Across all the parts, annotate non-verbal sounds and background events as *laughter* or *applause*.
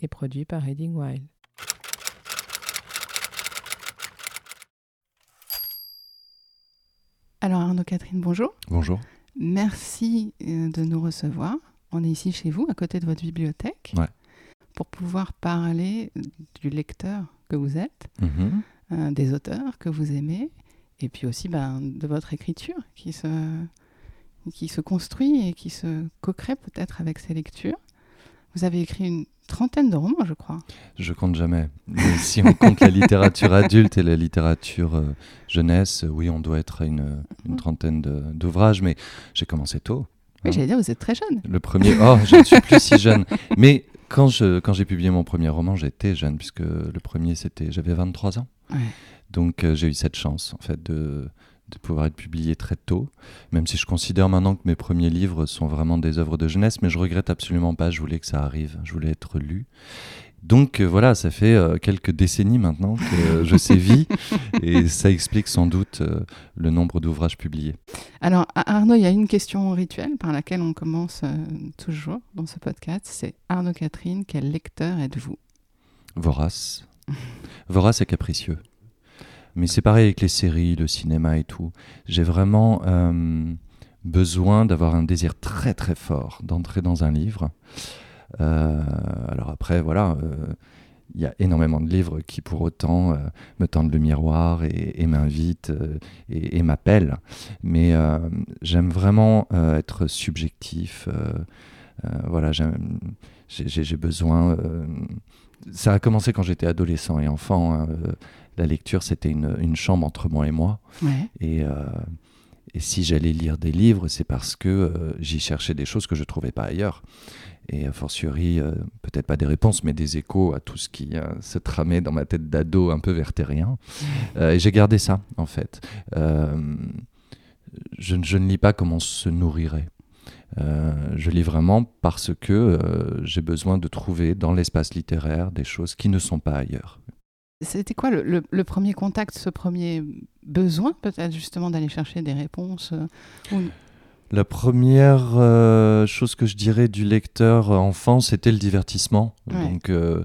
et produit par Reading Wild. Alors Arnaud Catherine, bonjour. Bonjour. Merci euh, de nous recevoir. On est ici chez vous, à côté de votre bibliothèque, Ouais. pour pouvoir parler du lecteur que vous êtes, Mhm. euh, des auteurs que vous aimez, et puis aussi ben, de votre écriture qui se, qui se construit et qui se co-crée peut-être avec ces lectures. Vous avez écrit une trentaine de romans, je crois. Je compte jamais. Mais si on compte la littérature *laughs* adulte et la littérature euh, jeunesse, euh, oui, on doit être à une, une Mhm. trentaine d'ouvrages. Mais j'ai commencé tôt. Oui, hein. j'allais dire, vous êtes très jeune. Le premier, oh, je ne suis plus si jeune. *laughs* Mais quand je quand j'ai publié mon premier roman, j'étais jeune puisque le premier c'était j'avais 23 ans. Ouais. Donc euh, j'ai eu cette chance en fait de de pouvoir être publié très tôt, même si je considère maintenant que mes premiers livres sont vraiment des œuvres de jeunesse, mais je regrette absolument pas, je voulais que ça arrive, je voulais être lu. Donc euh, voilà, ça fait euh, quelques décennies maintenant que euh, je *laughs* sévis, et ça explique sans doute euh, le nombre d'ouvrages publiés. Alors, Arnaud, il y a une question rituelle par laquelle on commence toujours dans ce podcast. C'est Arnaud Catherine, quel lecteur êtes-vous? Vorace. Vorace et capricieux. Mais c'est pareil avec les séries, le cinéma et tout. J'ai vraiment euh, besoin d'avoir un désir très très fort d'entrer dans un livre. Euh, alors après, voilà, euh, il y a énormément de livres qui pour autant me tendent le miroir et, m'invitent et, m'appellent. Mais j'aime vraiment être subjectif. voilà, j'ai besoin... ça a commencé quand j'étais adolescent et enfant. hein, la lecture, c'était une, une chambre entre moi et moi. Ouais. Et, euh, et si j'allais lire des livres, c'est parce que euh, j'y cherchais des choses que je ne trouvais pas ailleurs. Et a fortiori, euh, peut-être pas des réponses, mais des échos à tout ce qui se tramait dans ma tête d'ado un peu vertérien. Et j'ai gardé ça, en fait. Je, ne- je ne lis pas comme on se nourrirait. Je lis vraiment parce que j'ai besoin de trouver dans l'espace littéraire des choses qui ne sont pas ailleurs. C'était quoi le, le- le premier contact, ce premier besoin peut-être justement d'aller chercher des réponses euh, ou- La première euh, chose que je dirais du lecteur enfant, c'était le divertissement. Ouais. Donc, euh,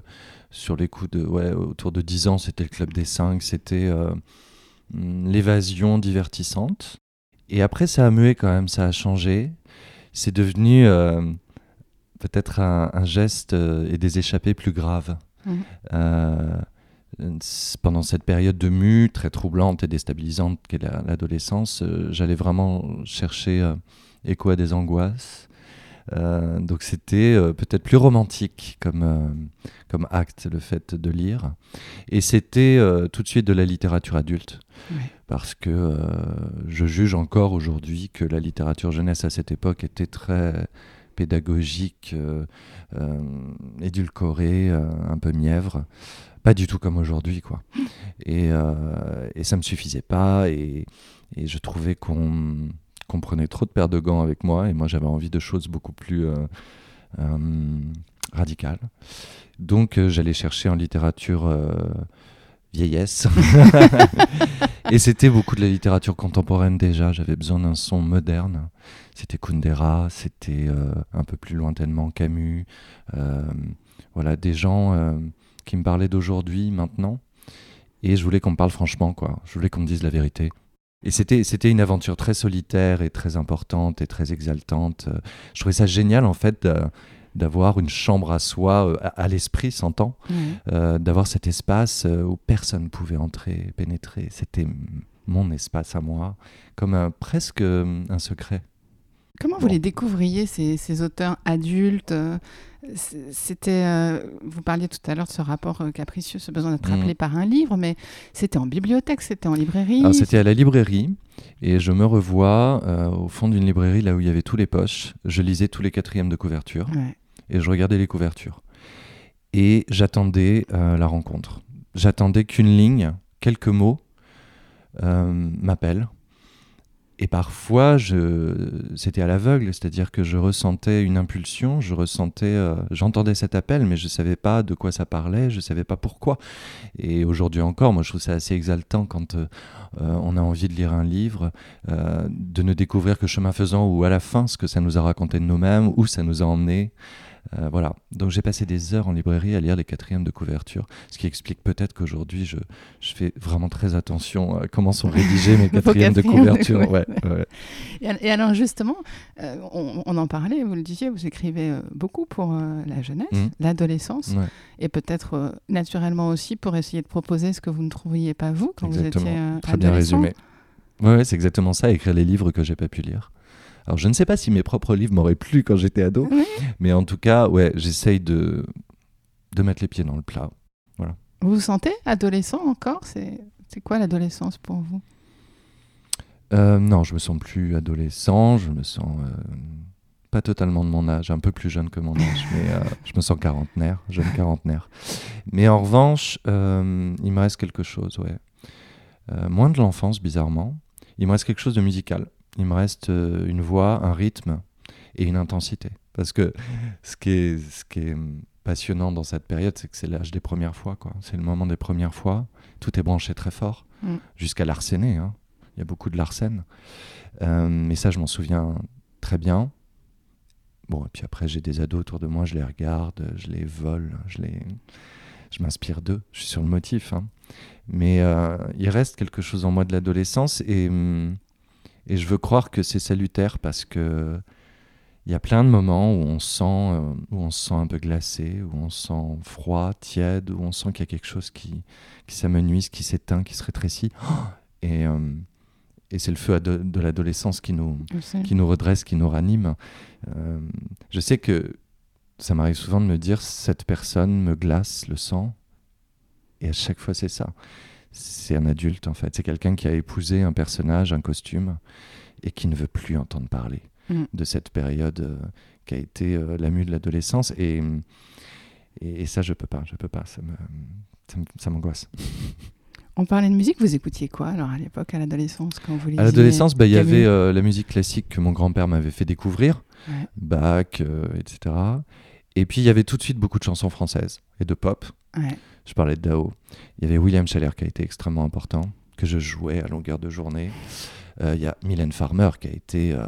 sur les coups de, ouais, autour de 10 ans, c'était le Club des 5, c'était euh, l'évasion divertissante. Et après, ça a mué quand même, ça a changé. C'est devenu peut-être un, un geste et des échappées plus graves. Mhm. Euh, pendant cette période de mue très troublante et déstabilisante qu'est la- l'adolescence, euh, j'allais vraiment chercher euh, écho à des angoisses. Euh, donc c'était peut-être plus romantique comme, comme acte, le fait de lire. Et c'était tout de suite de la littérature adulte. Parce que je juge encore aujourd'hui que la littérature jeunesse à cette époque était très pédagogique, euh, euh, édulcorée, euh, un peu mièvre. Pas du tout comme aujourd'hui, quoi. Et, euh, et ça me suffisait pas. Et, je trouvais qu'on prenait trop de paires de gants avec moi. Et moi, j'avais envie de choses beaucoup plus radicales. Donc, j'allais chercher en littérature vieillesse. *laughs* et c'était beaucoup de la littérature contemporaine déjà. J'avais besoin d'un son moderne. C'était Kundera, c'était euh, un peu plus lointainement Camus. Euh, voilà, des gens euh, qui me parlaient d'aujourd'hui, maintenant. Et je voulais qu'on me parle franchement, quoi. Je voulais qu'on me dise la vérité. Et c'était, c'était une aventure très solitaire et très importante et très exaltante. Je trouvais ça génial, en fait, d'avoir une chambre à soi, à, à l'esprit, s'entend, euh, d'avoir cet espace où personne pouvait entrer, pénétrer. C'était mon espace à moi, comme un- presque un secret. Comment vous les découvriez, ces, ces auteurs adultes euh, C'était, euh, vous parliez tout à l'heure de ce rapport euh, capricieux, ce besoin d'être appelé par un livre, mais c'était en bibliothèque, c'était en librairie. Alors, c'était à la librairie, et je me revois euh, au fond d'une librairie, là où il y avait tous les poches. Je lisais tous les quatrièmes de couverture. Ouais. et je regardais les couvertures. et j'attendais la rencontre. J'attendais qu'une ligne, quelques mots, m'appellent. Et parfois, c'était à l'aveugle, c'est-à-dire que je ressentais une impulsion, je ressentais, euh, j'entendais cet appel, mais je ne savais pas de quoi ça parlait, je ne savais pas pourquoi. Et aujourd'hui encore, moi, je trouve ça assez exaltant quand euh, euh, on a envie de lire un livre, de ne découvrir que chemin faisant ou à la fin ce que ça nous a raconté de nous-mêmes, où ça nous a emmenés. Euh, voilà. Donc j'ai passé des heures en librairie à lire les quatrièmes de couverture, ce qui explique peut-être qu'aujourd'hui je, je fais vraiment très attention à comment sont rédigés mes *laughs* quatrièmes de couverture. Ouais, couverture. ouais. Et, al- et alors justement, euh, on, on en parlait, vous le disiez, vous écrivez euh, beaucoup pour euh, la jeunesse, Mhm. l'adolescence, Ouais. et peut-être naturellement aussi pour essayer de proposer ce que vous ne trouviez pas vous quand Exactement. vous étiez Très bien adolescent. résumé. Ouais, ouais, c'est exactement ça, écrire les livres que j'ai pas pu lire. Alors je ne sais pas si mes propres livres m'auraient plu quand j'étais ado, Oui. mais en tout cas, ouais, j'essaye de, de mettre les pieds dans le plat. Vous vous sentez adolescent encore? C'est c'est quoi l'adolescence pour vous? Euh, non, je me sens plus adolescent, je me sens euh, pas totalement de mon âge, un peu plus jeune que mon âge, mais euh, *laughs* je me sens quarantenaire, jeune quarantenaire. Mais en revanche, il me reste quelque chose, ouais. Moins de l'enfance, bizarrement. Il me reste quelque chose de musical. Il me reste euh, une voix, un rythme et une intensité. Parce que ce qui est, ce qui est passionnant dans cette période, c'est que c'est l'âge des premières fois. C'est le moment des premières fois. Tout est branché très fort, Mm. jusqu'à l'arséné. hein. Il y a beaucoup de l'arsène. Euh, mais ça, je m'en souviens très bien. Bon, et puis après, j'ai des ados autour de moi, je les regarde, je les vole, je les... Je m'inspire d'eux, je suis sur le motif. hein. Mais euh, il reste quelque chose en moi de l'adolescence et, hum, et je veux croire que c'est salutaire parce que il y a plein de moments où on sent, euh, où on se sent un peu glacé, où on se sent froid, tiède, où on sent qu'il y a quelque chose qui, qui s'amenuise, qui s'éteint, qui se rétrécit. *gasps* Et, euh, et c'est le feu de l'adolescence qui nous, qui nous redresse, qui nous ranime. Euh, je sais que ça m'arrive souvent de me dire cette personne me glace le sang. Et à chaque fois, c'est ça. C'est un adulte, en fait. C'est quelqu'un qui a épousé un personnage, un costume, et qui ne veut plus entendre parler Mm. de cette période euh, qui a été euh, la mue de l'adolescence. Et, et, et ça, je peux pas. Je peux pas. Ça m'angoisse. On parlait de musique, vous écoutiez quoi alors à l'époque, à l'adolescence, quand vous À l'adolescence, bah, il y avait euh, la musique classique que mon grand-père m'avait fait découvrir, Ouais. Bach, euh, etc. Et puis il y avait tout de suite beaucoup de chansons françaises et de pop. Ouais. Je parlais de Dao. Il y avait William Scheller qui a été extrêmement important, que je jouais à longueur de journée. Euh, Il y a Mylène Farmer qui a été euh,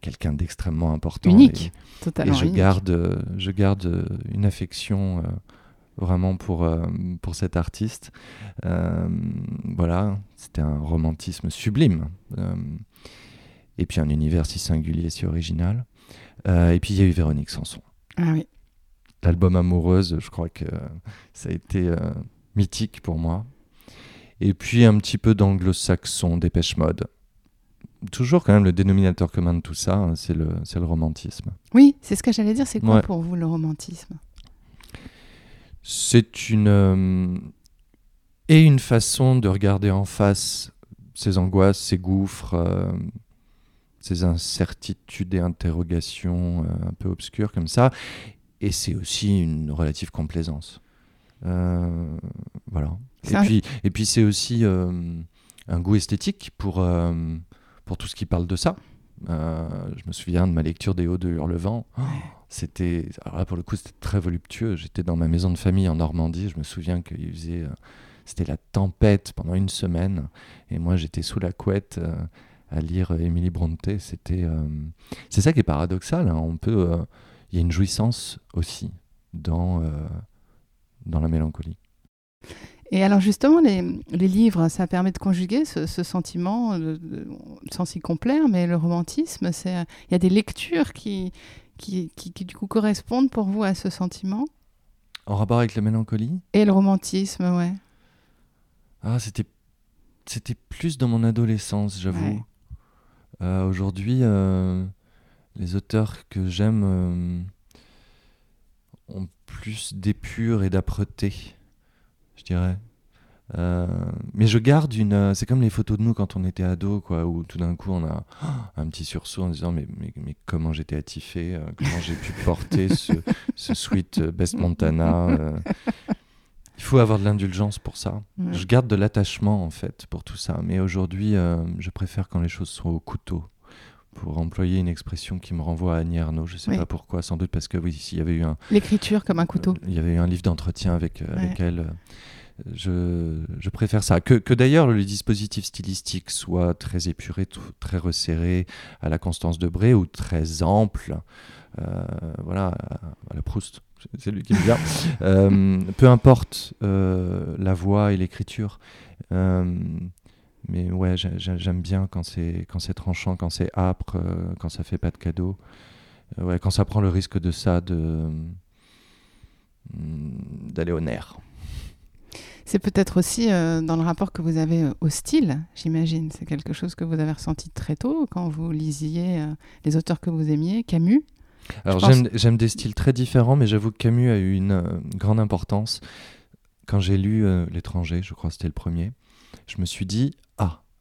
quelqu'un d'extrêmement important. Unique, Et, totalement et je unique. garde, euh, je garde une affection vraiment pour, euh, pour cet artiste. Euh, voilà, c'était un romantisme sublime. Euh, et puis un univers si singulier, si original. Et puis il y a eu Véronique Sanson. Ah oui. L'album Amoureuse, je crois que ça a été euh, mythique pour moi. Et puis un petit peu d'anglo-saxon, dépêche mode. Toujours quand même le dénominateur commun de tout ça, hein, c'est le, c'est le romantisme. Oui, c'est ce que j'allais dire. C'est quoi Ouais. pour vous le romantisme? C'est une euh, et une façon de regarder en face ses angoisses, ses gouffres, euh, ses incertitudes et interrogations euh, un peu obscures comme ça. Et c'est aussi une relative complaisance. Euh, voilà. Et puis, et puis c'est aussi euh, un goût esthétique pour, euh, pour tout ce qui parle de ça. Je me souviens de ma lecture des Hauts de Hurlevent. Oh, c'était, alors là pour le coup, c'était très voluptueux. J'étais dans ma maison de famille en Normandie. Je me souviens qu'il faisait, c'était la tempête pendant une semaine, et moi j'étais sous la couette à lire Émilie Brontë. C'était, c'est ça qui est paradoxal. hein. On peut, il y a une jouissance aussi dans euh, dans la mélancolie. Et alors justement, les, les livres, ça permet de conjuguer ce, ce sentiment, de- de- sans s'y complaire, mais le romantisme, c'est il y a des lectures qui, qui, qui, qui, du coup correspondent pour vous à ce sentiment? En rapport avec la mélancolie? Et le romantisme, ouais. Ah, c'était c'était plus dans mon adolescence, j'avoue. Ouais. Euh, Aujourd'hui, euh, les auteurs que j'aime euh, ont plus d'épure et d'âpreté, je dirais. Euh, mais je garde une. euh, C'est comme les photos de nous quand on était ado, quoi, où tout d'un coup on a *gasps* un petit sursaut en disant mais, mais, mais comment j'étais attifé, comment j'ai pu porter ce, ce sweat Best Montana. euh. Il faut avoir de l'indulgence pour ça. Ouais. Je garde de l'attachement en fait pour tout ça. Mais aujourd'hui, euh, je préfère quand les choses sont au couteau. Pour employer une expression qui me renvoie à Annie Arnaud, je sais Oui. pas pourquoi, sans doute parce que oui, s'il y avait eu un, L'écriture comme un couteau. il y avait eu un livre d'entretien avec, euh, avec Ouais. elle. euh, Je, je préfère ça. Que, que d'ailleurs le dispositif stylistique soit très épuré, très resserré à la Constance de Bré ou très ample. euh, voilà, à, la Proust, c'est- c'est lui qui me vient. Euh, peu importe euh, la voix et l'écriture. Mais ouais, j'ai- j'ai- j'aime bien quand c'est quand c'est tranchant, quand c'est âpre, euh, quand ça fait pas de cadeau. Euh, ouais, quand ça prend le risque de ça, de mm, d'aller au nerf. C'est peut-être aussi euh, dans le rapport que vous avez au style, j'imagine. C'est quelque chose que vous avez ressenti très tôt quand vous lisiez euh, les auteurs que vous aimiez, Camus. Alors j'aime des styles très différents, mais j'avoue que Camus a eu une euh, grande importance. Quand j'ai lu L'étranger, je crois que c'était le premier, je me suis dit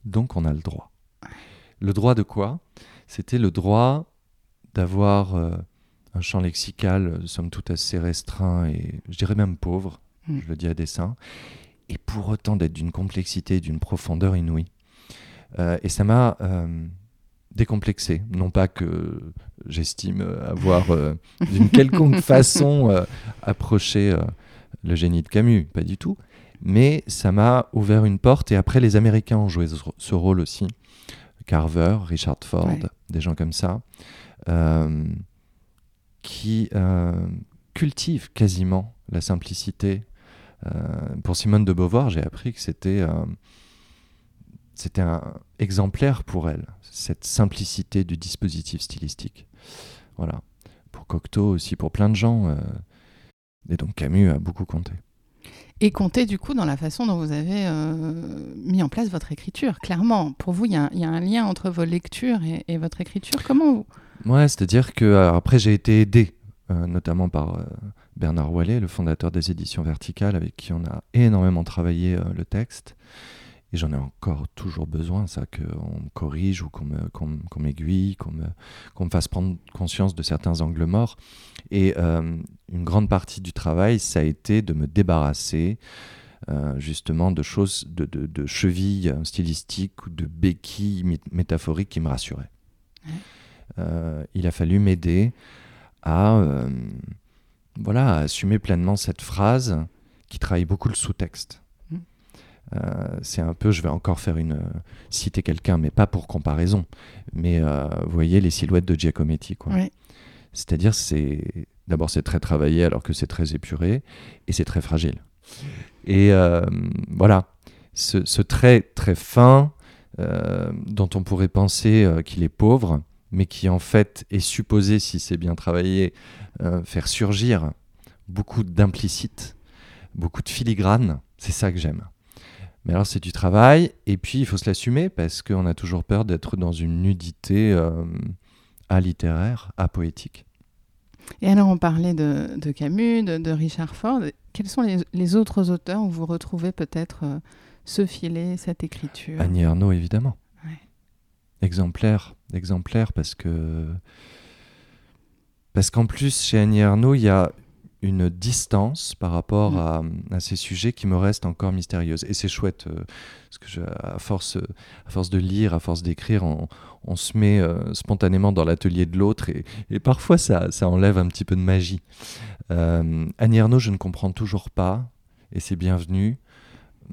donc on a le droit. Le droit de quoi? C'était le droit d'avoir euh, un champ lexical, euh, somme toute assez restreint et je dirais même pauvre, Mm. je le dis à dessein, et pour autant d'être d'une complexité, d'une profondeur inouïe. Euh, et ça m'a euh, décomplexé. Non pas que j'estime avoir d'une *laughs* quelconque façon approché le génie de Camus, pas du tout. Mais ça m'a ouvert une porte et après les Américains ont joué ce, rôle aussi. Carver, Richard Ford, Ouais. des gens comme ça, euh, qui euh, cultivent quasiment la simplicité. Euh, pour Simone de Beauvoir, j'ai appris que c'était c'était un exemplaire pour elle, cette simplicité du dispositif stylistique. Voilà. Pour Cocteau aussi, pour plein de gens. et donc Camus a beaucoup compté. Et compter du coup dans la façon dont vous avez euh, mis en place votre écriture. Clairement, pour vous, il y, a un- lien entre vos lectures et, votre écriture. Comment vous... Ouais, c'est-à-dire que euh, après j'ai été aidé, euh, notamment par Bernard Wallet, le fondateur des éditions Verticales, avec qui on a énormément travaillé le texte. Et j'en ai encore toujours besoin, ça, qu'on me corrige ou qu'on m'aiguille, qu'on me, fasse prendre conscience de certains angles morts. Et euh, une grande partie du travail, ça a été de me débarrasser euh, justement de choses, de, de, de chevilles stylistiques ou de béquilles mé- métaphoriques qui me rassuraient. Euh, il a fallu m'aider à, voilà, à assumer pleinement cette phrase qui travaille beaucoup le sous-texte. Euh, c'est un peu, je vais encore faire une citer quelqu'un, mais pas pour comparaison. Mais euh, vous voyez les silhouettes de Giacometti, quoi. C'est-à-dire, c'est d'abord c'est très travaillé alors que c'est très épuré et c'est très fragile. Et euh, voilà, ce, ce trait très fin euh, dont on pourrait penser euh, qu'il est pauvre, mais qui en fait est supposé, si c'est bien travaillé, euh, faire surgir beaucoup d'implicite, beaucoup de filigrane. C'est ça que j'aime. Mais alors c'est du travail, et puis il faut se l'assumer parce qu'on a toujours peur d'être dans une nudité euh, littéraire, poétique. Et alors, on parlait de, de Camus, de, de Richard Ford. Quels sont les, les autres auteurs où vous retrouvez peut-être euh, ce filet, cette écriture? Annie Ernaux, évidemment. Ouais. Exemplaire, exemplaire parce que parce qu'en plus chez Annie Ernaux, il y a une distance par rapport Mm. à, à ces sujets qui me restent encore mystérieuses. Et c'est chouette, euh, parce que je- à, force, à force de lire, à force d'écrire, on, on se met euh, spontanément dans l'atelier de l'autre et, et parfois ça, ça enlève un petit peu de magie. Euh, Annie Ernaux, je ne comprends toujours pas, et c'est bienvenu,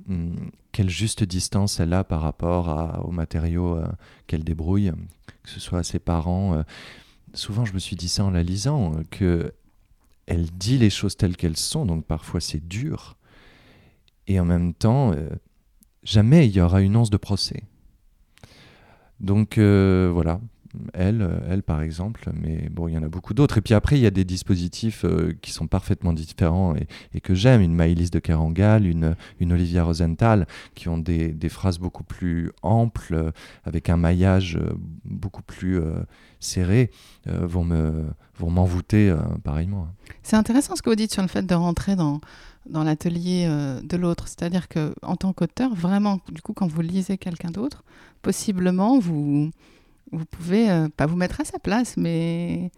hum, quelle juste distance elle a par rapport à- aux matériaux euh, qu'elle débrouille, que ce soit à ses parents. souvent, je me suis dit ça en la lisant, que elle dit les choses telles qu'elles sont, donc parfois c'est dur. Et en même temps, euh, jamais il y aura une once de procès. Donc euh, voilà, elle, euh, elle par exemple, mais bon, il y en a beaucoup d'autres. Et puis après, il y a des dispositifs euh, qui sont parfaitement différents et, que j'aime. Une Maëlys de Kerangal, une, une Olivia Rosenthal, qui ont des, des phrases beaucoup plus amples, euh, avec un maillage beaucoup plus serré, vont me vont m'envoûter pareillement. C'est intéressant ce que vous dites sur le fait de rentrer dans, dans l'atelier de l'autre. C'est-à-dire que tant qu'auteur, vraiment, du coup, quand vous lisez quelqu'un d'autre, possiblement, vous, vous pouvez euh, pas vous mettre à sa place, mais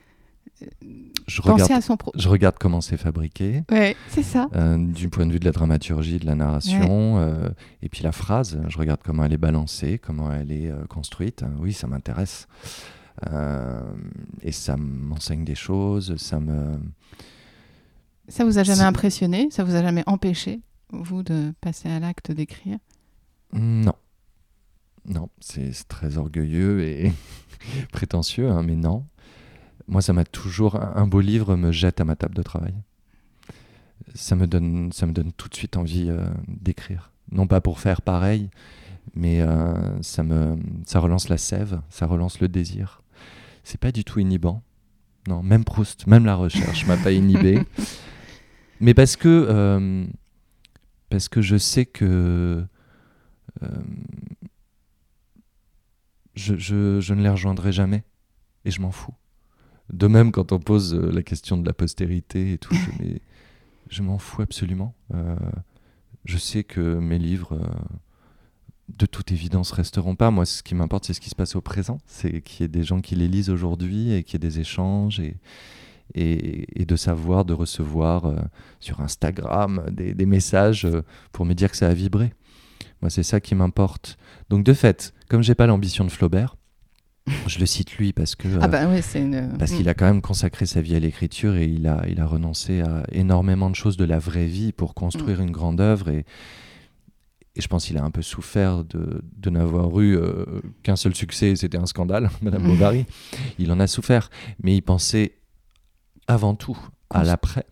Je penser regarde, à son pro. je regarde comment c'est fabriqué. Ouais, c'est ça. euh, du point de vue de la dramaturgie, de la narration, euh, et puis la phrase, je regarde comment elle est balancée, comment elle est euh, construite. Oui, ça m'intéresse. Et ça m'enseigne des choses, ça me... Ça vous a jamais impressionné? Ça vous a jamais empêché, vous, de passer à l'acte d'écrire? Non. Non, c'est très orgueilleux et *laughs* prétentieux, hein, mais non. Moi, ça m'a toujours... Un un beau livre me jette à ma table de travail. Ça me donne, ça me donne tout de suite envie euh, d'écrire. Non pas pour faire pareil, mais euh, ça, me, ça relance la sève, ça relance le désir. C'est pas du tout inhibant. Non, même Proust, même la recherche m'a pas inhibé. *laughs* Mais parce que, euh, parce que je sais que euh, je, je- je ne les rejoindrai jamais et je m'en fous. De même, quand on pose euh, la question de la postérité et tout, *laughs* je, m'en fous absolument. Euh, je sais que mes livres, euh, de toute évidence, resteront pas. Moi, ce qui m'importe, c'est ce qui se passe au présent. C'est qu'il y ait des gens qui les lisent aujourd'hui et qu'il y ait des échanges et, et, et de savoir, de recevoir euh, sur Instagram des, des messages pour me dire que ça a vibré. Moi, c'est ça qui m'importe. Donc, de fait, comme j'ai pas l'ambition de Flaubert, *laughs* je le cite lui parce que Ah euh, bah oui, c'est une... parce qu'il a quand même consacré sa vie à l'écriture et il a, il a renoncé à énormément de choses de la vraie vie pour construire une grande œuvre. Et, et je pense qu'il a un peu souffert de, de n'avoir eu euh, qu'un seul succès, c'était un scandale, *laughs* Madame Mm. Bovary. Il en a souffert, mais il pensait avant tout à l'après.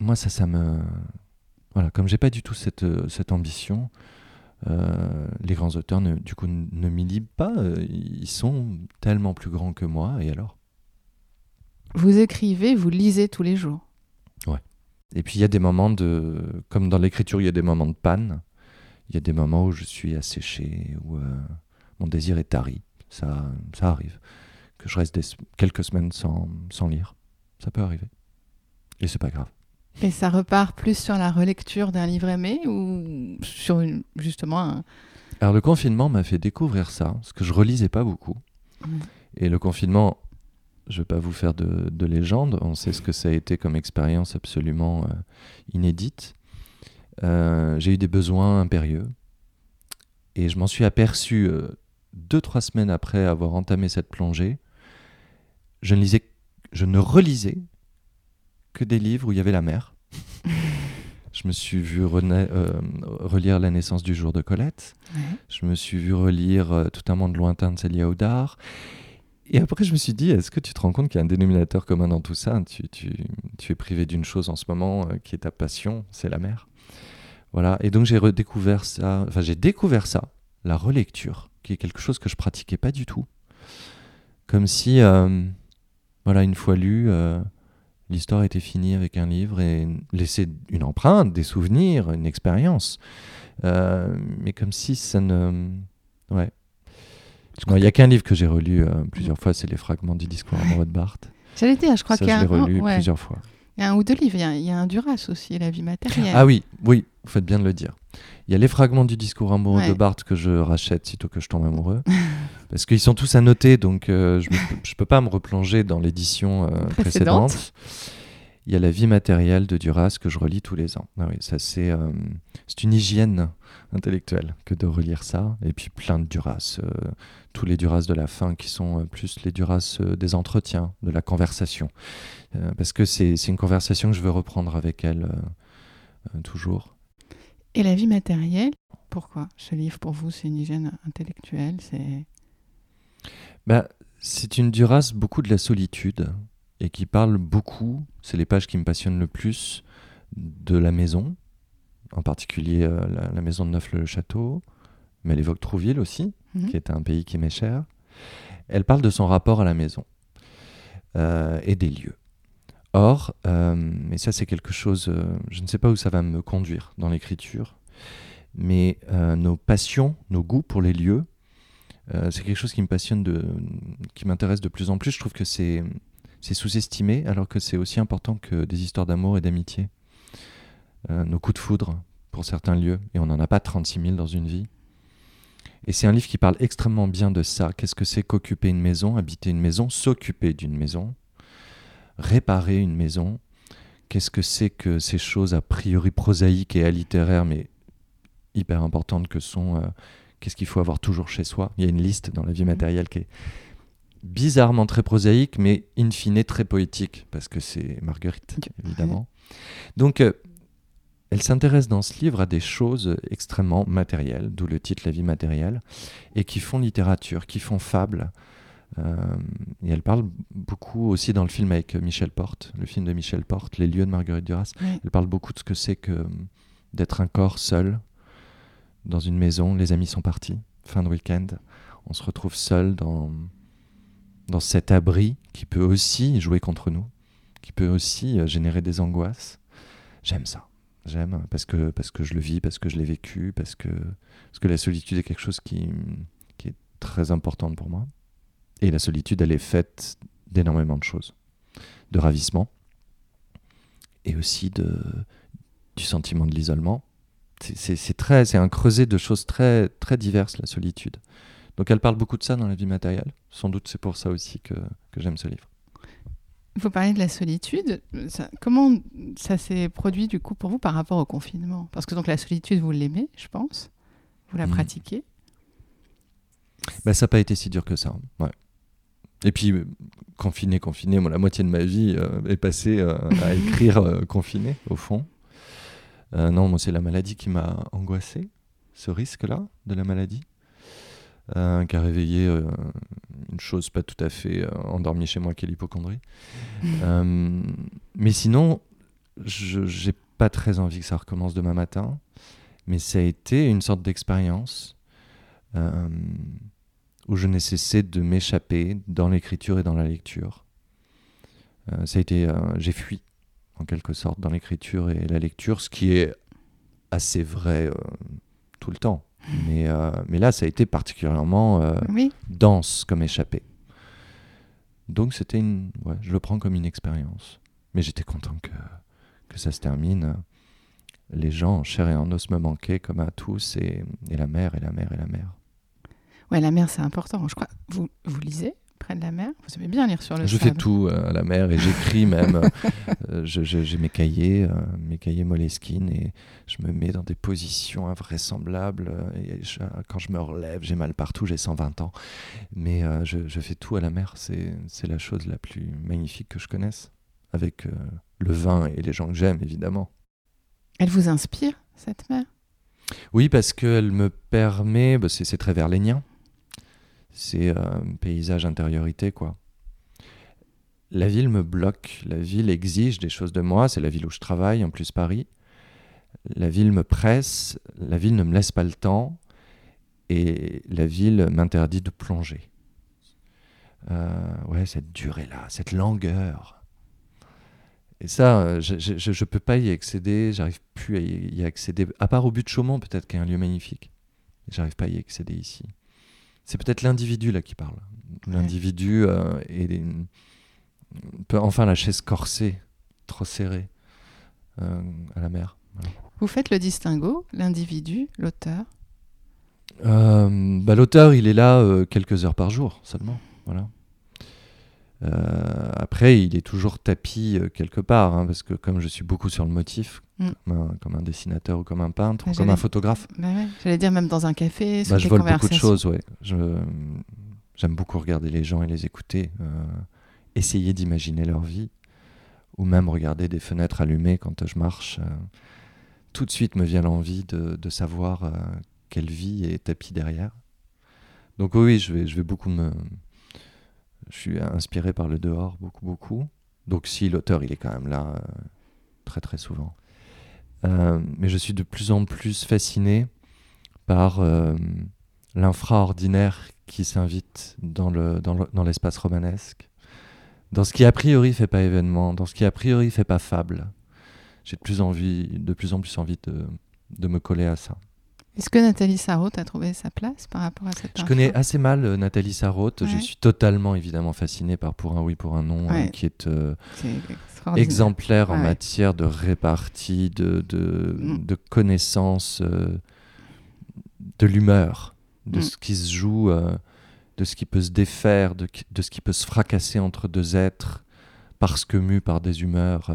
Moi, ça, ça me. Voilà, comme j'ai pas du tout cette, euh, cette ambition, euh, les grands auteurs, ne, du coup, ne m'inhibent pas. euh, Ils sont tellement plus grands que moi, et alors? Vous écrivez, vous lisez tous les jours. Et puis il y a des moments de, comme dans l'écriture, il y a des moments de panne. Il y a des moments où je suis asséché, où euh, mon désir est tari. Ça, ça arrive. Que je reste des quelques semaines sans, sans lire. Ça peut arriver. Et c'est pas grave. Et ça repart plus sur la relecture d'un livre aimé ou sur une- justement un... Alors le confinement m'a fait découvrir ça, parce que je relisais pas beaucoup. Et le confinement, je vais pas vous faire de, de légende, on sait ce que ça a été comme expérience absolument euh, inédite. Euh, J'ai eu des besoins impérieux. Et je m'en suis aperçu euh, deux, trois semaines après avoir entamé cette plongée. Je ne, lisais, je ne relisais que des livres où il y avait la mer. *laughs* je me suis vu rena- euh, relire La naissance du jour de Colette. Je me suis vu relire euh, Tout un monde lointain de Célia Audard. Et après, je me suis dit, est-ce que tu te rends compte qu'il y a un dénominateur commun dans tout ça? Tu, tu- tu es privé d'une chose en ce moment euh, qui est ta passion, c'est la mer. Voilà. Et donc, j'ai redécouvert ça. Enfin, j'ai découvert ça, la relecture, qui est quelque chose que je pratiquais pas du tout. Comme si, voilà, une fois lu, l'histoire était finie avec un livre et laissait une empreinte, des souvenirs, une expérience. Euh, mais comme si ça ne. Ouais. Il n'y a qu'un livre que j'ai relu euh, plusieurs fois, c'est Les fragments du discours amoureux de Barthes. J'allais dire, je crois qu'il y, a je l'ai un- relu ouais, plusieurs fois. il y a un ou deux livres. Il y a, il y a un Duras aussi, La vie matérielle. Ah oui, oui, vous faites bien de le dire. Il y a les fragments du discours amoureux de. Barthes que je rachète sitôt que je tombe amoureux. *laughs* parce qu'ils sont tous annotés, donc euh, je ne peux pas me replonger dans l'édition euh, Précédente. précédente. Il y a la vie matérielle de Duras que je relis tous les ans. Ah oui, ça c'est euh, c'est une hygiène intellectuelle que de relire ça. Et puis plein de Duras, tous les Duras de la fin qui sont plus les Duras des entretiens, de la conversation. Parce que c'est c'est une conversation que je veux reprendre avec elle toujours. Et La vie matérielle, pourquoi Ce livre, pour vous, c'est une hygiène intellectuelle c'est... Bah, c'est une Duras beaucoup de la solitude et qui parle beaucoup, c'est les pages qui me passionnent le plus, de la maison, en particulier euh, la, la maison de Neuf-le-Château, mais elle évoque Trouville aussi, Mhm. qui est un pays qui m'est cher. Elle parle de son rapport à la maison euh, et des lieux. Or, euh, et ça c'est quelque chose, euh, je ne sais pas où ça va me conduire dans l'écriture, mais euh, nos passions, nos goûts pour les lieux, c'est quelque chose qui me passionne, de, qui m'intéresse de plus en plus. Je trouve que c'est, sous-estimé, alors que c'est aussi important que des histoires d'amour et d'amitié. Nos coups de foudre pour certains lieux, et on n'en a pas 36 000 dans une vie. Et c'est un livre qui parle extrêmement bien de ça. Qu'est-ce que c'est qu'occuper une maison, habiter une maison, s'occuper d'une maison, réparer une maison Qu'est-ce que c'est que ces choses a priori prosaïques et alittéraires, mais hyper importantes que sont euh, qu'est-ce qu'il faut avoir toujours chez soi? Il y a une liste dans la vie matérielle qui est bizarrement très prosaïque, mais in fine très poétique, parce que c'est Marguerite, évidemment. Donc, euh, elle s'intéresse dans ce livre à des choses extrêmement matérielles, d'où le titre La vie matérielle, et qui font littérature, qui font fable. Euh, et elle parle beaucoup aussi dans le film avec Michel Porte, le film de Michel Porte, Les lieux de Marguerite Duras. Oui. Elle parle beaucoup de ce que c'est que d'être un corps seul dans une maison. Les amis sont partis, fin de week-end. On se retrouve seul dans, dans cet abri qui peut aussi jouer contre nous, qui peut aussi euh, générer des angoisses. J'aime ça. J'aime parce que, parce que je le vis, parce que je l'ai vécu, parce que, parce que la solitude est quelque chose qui, qui est très importante pour moi. Et la solitude, elle est faite d'énormément de choses. De ravissement et aussi de, du sentiment de l'isolement. C'est- très, un creuset de choses très, très diverses, la solitude. Donc elle parle beaucoup de ça dans la vie matérielle. Sans doute c'est pour ça aussi que, que j'aime ce livre. Vous parlez de la solitude. Ça- comment ça s'est produit du coup pour vous par rapport au confinement? Parce que donc la solitude, vous l'aimez, je pense. Vous la Mhm. pratiquez. Bah, ça n'a pas été si dur que ça. Ouais. Et puis, confiné, confiné, moi, la moitié de ma vie euh, est passée euh, à écrire euh, confiné, au fond. Non, moi, c'est la maladie qui m'a angoissé, ce risque-là de la maladie, qui a réveillé une chose pas tout à fait endormie chez moi, qui est l'hypochondrie. *laughs* Mais sinon, je n'ai pas très envie que ça recommence demain matin, mais ça a été une sorte d'expérience. Où je n'ai cessé de m'échapper dans l'écriture et dans la lecture. Euh, ça a été, euh, j'ai fui en quelque sorte dans l'écriture et la lecture, ce qui est assez vrai euh, tout le temps. Mais, mais là, ça a été particulièrement Oui. dense comme échappé. Donc c'était une, ouais, je le prends comme une expérience. Mais j'étais content que, que ça se termine. Les gens en chair et en os me manquaient comme à tous et, et la mer et la mer et la mer. Ouais, la mer, c'est important. Je crois. Vous, vous lisez près de la mer? Vous aimez bien lire sur le Je fais tout euh, à la mer et j'écris même. Euh, *laughs* J'ai mes cahiers, euh, mes cahiers Moleskine et je me mets dans des positions invraisemblables. et je- quand je me relève, j'ai mal partout, j'ai 120 ans. Mais euh, je, je fais tout à la mer. C'est la chose la plus magnifique que je connaisse. Avec le vin et les gens que j'aime, évidemment. Elle vous inspire, cette mer? Oui, parce qu'elle me permet. bah, c'est c'est très verlénien. C'est euh, paysage intériorité, quoi. La ville me bloque. La ville exige des choses de moi. C'est la ville où je travaille, en plus Paris. La ville me presse. La ville ne me laisse pas le temps. Et la ville m'interdit de plonger. Euh, ouais, cette durée-là, cette langueur. Et ça, euh, je ne peux pas y accéder, j'arrive plus à y, y accéder, à part au but de Chaumont peut-être, qui est un lieu magnifique. J'arrive pas à y accéder ici. C'est peut-être l'individu là qui parle. L'individu euh, et peut enfin la chaise corsée, trop serrée euh, à la mer. Vous faites le distinguo, l'individu, l'auteur. Euh, bah, L'auteur, il est là euh, quelques heures par jour seulement. Voilà. Après, il est toujours tapis quelque part, hein, parce que comme je suis beaucoup sur le motif, Mm. comme, un, comme un dessinateur ou comme un peintre, Ah, ou comme un photographe, Bah ouais, J'allais dire même dans un café, sur bah, je vole beaucoup de choses. Ouais. J'aime beaucoup regarder les gens et les écouter, euh, essayer d'imaginer leur vie, ou même regarder des fenêtres allumées quand je marche. euh, tout de suite me vient l'envie de, de savoir euh, quelle vie est tapis derrière. Donc oui, je vais, je vais beaucoup me... Je suis inspiré par le dehors, beaucoup, beaucoup. Donc si l'auteur, il est quand même là, très, très souvent. Euh, mais je suis de plus en plus fasciné par euh, l'infraordinaire qui s'invite dans le dans le- dans l'espace romanesque, dans ce qui a priori fait pas événement, dans ce qui a priori fait pas fable. J'ai de plus de plus en plus envie de, de me coller à ça. Est-ce que Nathalie Sarraute a trouvé sa place par rapport à cette Je connais assez mal euh, Nathalie Sarraute. Je suis totalement évidemment fasciné par Pour un oui, pour un non, Ouais. euh, qui est euh, exemplaire en matière de répartie, de, de, Mm. de connaissance, de l'humeur, de Mm. ce qui se joue, de ce qui peut se défaire, de, de ce qui peut se fracasser entre deux êtres parce que mu par des humeurs.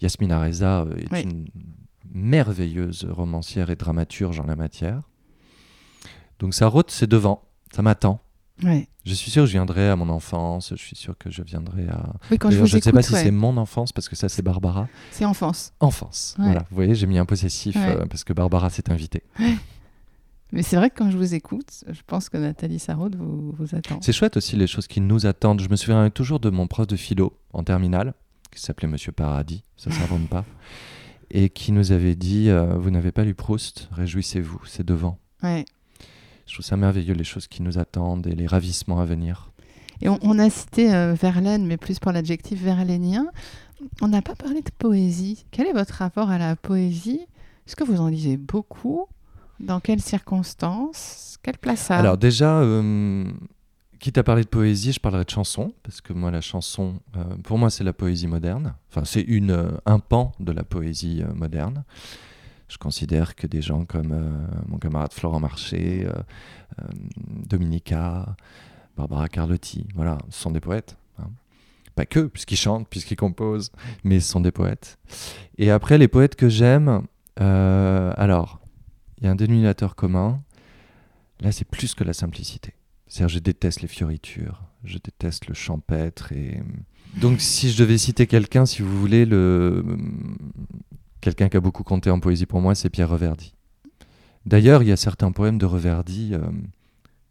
Yasmina Reza est une merveilleuse romancière et dramaturge en la matière. Donc Sarraute, c'est devant, ça m'attend. Ouais. Je suis sûr que je viendrai à mon enfance, je suis sûr que je viendrai à... Oui, quand je D'ailleurs, vous je ne sais pas si ouais, c'est mon enfance, parce que ça c'est Barbara. c'est enfance. Enfance, Ouais. voilà. Vous voyez, j'ai mis un possessif euh, parce que Barbara s'est invitée. Mais c'est vrai que quand je vous écoute, je pense que Nathalie Sarraute vous, vous attend. C'est chouette aussi les choses qui nous attendent. Je me souviens toujours de mon prof de philo en terminale, qui s'appelait Monsieur Paradis, ça ne *laughs* s'invente pas, et qui nous avait dit euh, Vous n'avez pas lu Proust, réjouissez-vous, c'est devant. Ouais. Je trouve ça merveilleux les choses qui nous attendent et les ravissements à venir. Et on, on a cité euh, Verlaine, mais plus pour l'adjectif verlainien. On n'a pas parlé de poésie. Quel est votre rapport à la poésie? Est-ce que vous en lisez beaucoup? Dans quelles circonstances? Quelle place ça a Alors déjà, euh, quitte à parler de poésie, je parlerai de chanson, parce que moi la chanson, euh, pour moi c'est la poésie moderne. Enfin c'est une, euh, un pan de la poésie euh, moderne. Je considère que des gens comme mon camarade Florent Marché, Dominica, Barbara Carlotti, voilà, ce sont des poètes. hein. Pas que, puisqu'ils chantent, puisqu'ils composent, mais ce sont des poètes. Et après, les poètes que j'aime, alors, il y a un dénominateur commun, Là, c'est plus que la simplicité. C'est-à-dire, je déteste les fioritures, je déteste le champêtre. Et... Donc, si je devais citer quelqu'un, si vous voulez, le... quelqu'un qui a beaucoup compté en poésie pour moi, c'est Pierre Reverdy. D'ailleurs, il y a certains poèmes de Reverdy, euh,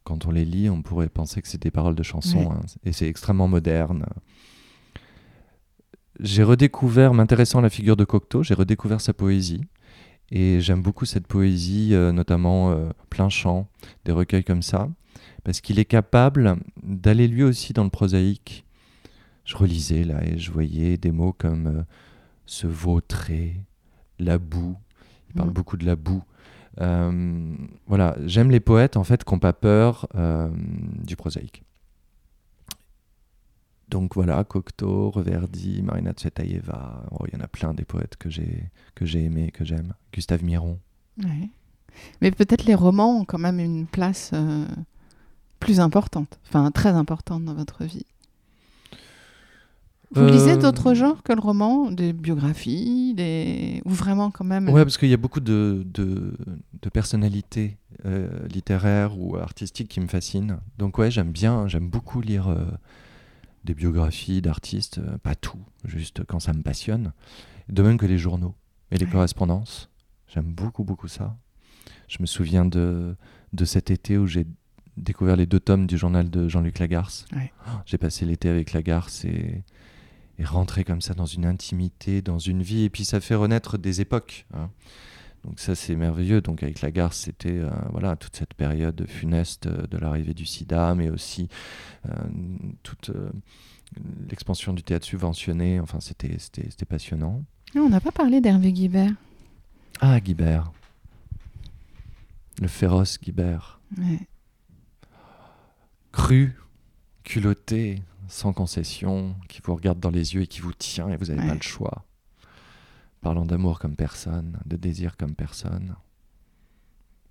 quand on les lit, on pourrait penser que c'est des paroles de chansons, Oui. hein, et c'est extrêmement moderne. J'ai redécouvert, m'intéressant à la figure de Cocteau, j'ai redécouvert sa poésie. Et j'aime beaucoup cette poésie, euh, notamment euh, plein chant, des recueils comme ça, parce qu'il est capable d'aller lui aussi dans le prosaïque. Je relisais là et je voyais des mots comme euh, se vautrer, la boue. Il parle Mhm. beaucoup de la boue. Euh, voilà, j'aime les poètes en fait qui n'ont pas peur euh, du prosaïque. Donc voilà, Cocteau, Reverdy, Marina Tsvetaeva, oh, il y en a plein des poètes que j'ai que j'ai aimés, que j'aime. Gustave Miron. Ouais. Mais peut-être les romans ont quand même une place euh, plus importante, enfin très importante dans votre vie. Vous Euh, lisez d'autres genres que le roman Des biographies des... Ou vraiment quand même Ouais, parce qu'il y a beaucoup de, de, de personnalités euh, littéraires ou artistiques qui me fascinent. Donc ouais, j'aime bien, j'aime beaucoup lire euh, des biographies d'artistes, euh, pas tout, juste quand ça me passionne. De même que les journaux et les Ouais. correspondances. J'aime beaucoup, beaucoup ça. Je me souviens de, de cet été où j'ai découvert les deux tomes du journal de Jean-Luc Lagarce. Ouais. Oh, J'ai passé l'été avec Lagarce et, et rentré comme ça dans une intimité, dans une vie. Et puis ça fait renaître des époques. hein. Donc ça c'est merveilleux. Donc avec Lagarce, c'était euh, voilà toute cette période funeste euh, de l'arrivée du SIDA, mais aussi euh, toute euh, l'expansion du théâtre subventionné. Enfin c'était c'était passionnant. Non, On n'a pas parlé d'Hervé Guibert. Ah Guibert, le féroce Guibert, Ouais. Cru, culotté, sans concession, qui vous regarde dans les yeux et qui vous tient et vous n'avez Ouais. pas le choix. Parlant d'amour comme personne, de désir comme personne.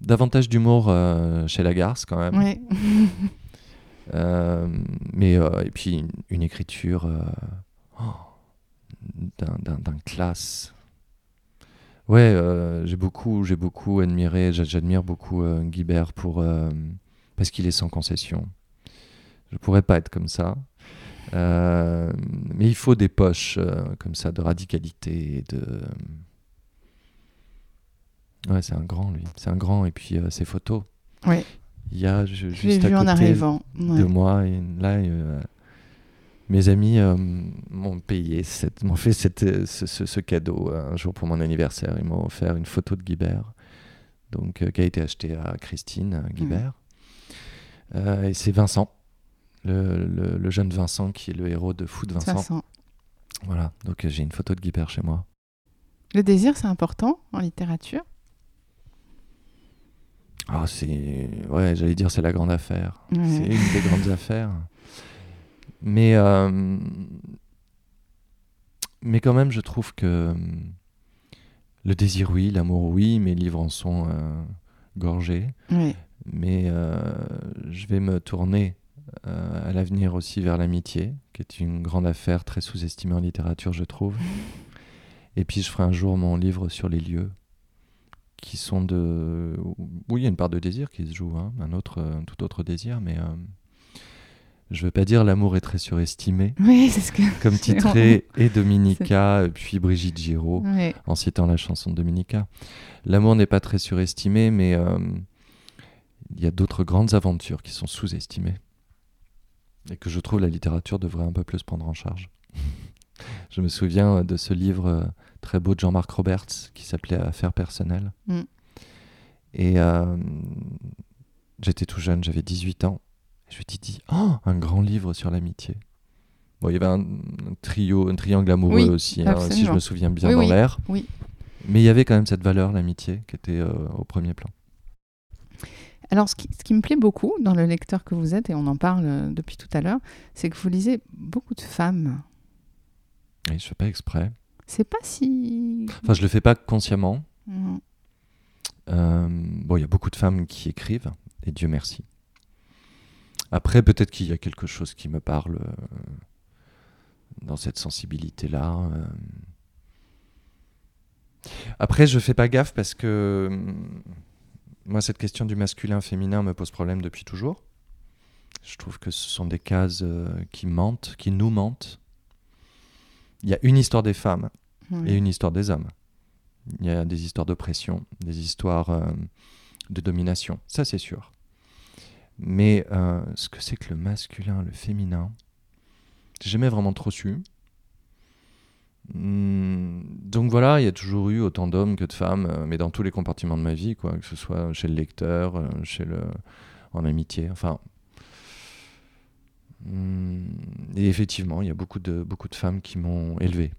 Davantage d'humour euh, chez Lagarce quand même. Ouais. *laughs* Euh, mais euh, et puis une, une écriture oh, d'un- classe. Ouais, j'ai beaucoup, j'ai beaucoup admiré, j'a- j'admire beaucoup Guibert pour parce qu'il est sans concession. Je pourrais pas être comme ça, Euh, mais il faut des poches euh, comme ça de radicalité et de. Ouais, c'est un grand lui, c'est un grand et puis euh, ses photos. Ouais. Il y a Je l'ai juste à vu en arrivant. Ouais. de moi. Et là, euh, mes amis euh, m'ont payé, cette- m'ont fait cette, euh, ce, ce- ce cadeau euh, un jour pour mon anniversaire. Ils m'ont offert une photo de Guibert, donc, euh, qui a été achetée à Christine euh, Guibert. Euh, et c'est Vincent, le, le- le jeune Vincent qui est le héros de Foot Vincent. Vincent. Voilà, donc euh, j'ai une photo de Guy Père chez moi. Le désir, c'est important en littérature. Ah, c'est. Ouais, j'allais dire, c'est la grande affaire. Ouais. C'est une des grandes affaires. Mais. euh, Mais quand même, je trouve que. hum, Le désir, oui, l'amour, oui, mes livres en sont euh, gorgés. Ouais. Mais euh, je vais me tourner euh, à l'avenir aussi vers l'amitié, qui est une grande affaire très sous-estimée en littérature, je trouve. *laughs* Et puis je ferai un jour mon livre sur les lieux, qui sont de... où il y a une part de désir qui se joue, hein, un, autre, un tout autre désir, mais euh, je ne veux pas dire l'amour est très surestimé, *laughs* Oui, c'est ce que. *laughs* comme titré et Dominica, puis Brigitte Giraud Ouais. en citant la chanson de Dominica. L'amour n'est pas très surestimé, mais euh, il y a d'autres grandes aventures qui sont sous-estimées. Et que je trouve la littérature devrait un peu plus prendre en charge. *laughs* je me souviens de ce livre euh, très beau de Jean-Marc Roberts qui s'appelait Affaires personnelles. Mm. Et euh, j'étais tout jeune, j'avais 18 ans. Je me suis dit, oh, un grand livre sur l'amitié. Bon, il y avait un, un trio, un triangle amoureux Oui, aussi, hein, si je me souviens bien Oui, dans oui. l'air. Oui. Mais il y avait quand même cette valeur, l'amitié, qui était euh, au premier plan. Alors, ce qui, ce qui me plaît beaucoup dans le lecteur que vous êtes, et on en parle euh, depuis tout à l'heure, c'est que vous lisez beaucoup de femmes. Et je fais pas exprès. C'est pas si. Enfin, je le fais pas consciemment. Mm. Euh, bon, il y a beaucoup de femmes qui écrivent, et Dieu merci. Après, peut-être qu'il y a quelque chose qui me parle euh, dans cette sensibilité-là. euh. Après, je fais pas gaffe parce que moi, cette question du masculin-féminin me pose problème depuis toujours. Je trouve que ce sont des cases euh, qui mentent, qui nous mentent. Il y a une histoire des femmes et une histoire des hommes. Il y a des histoires d'oppression, des histoires euh, de domination, ça c'est sûr. Mais euh, ce que c'est que le masculin, le féminin, j'ai jamais vraiment trop su. Hmm, donc voilà, il y a toujours eu autant d'hommes que de femmes, euh, mais dans tous les compartiments de ma vie, quoi, que ce soit chez le lecteur, euh, chez le, en amitié, enfin. Hmm, et effectivement, il y a beaucoup de, femmes qui m'ont élevé,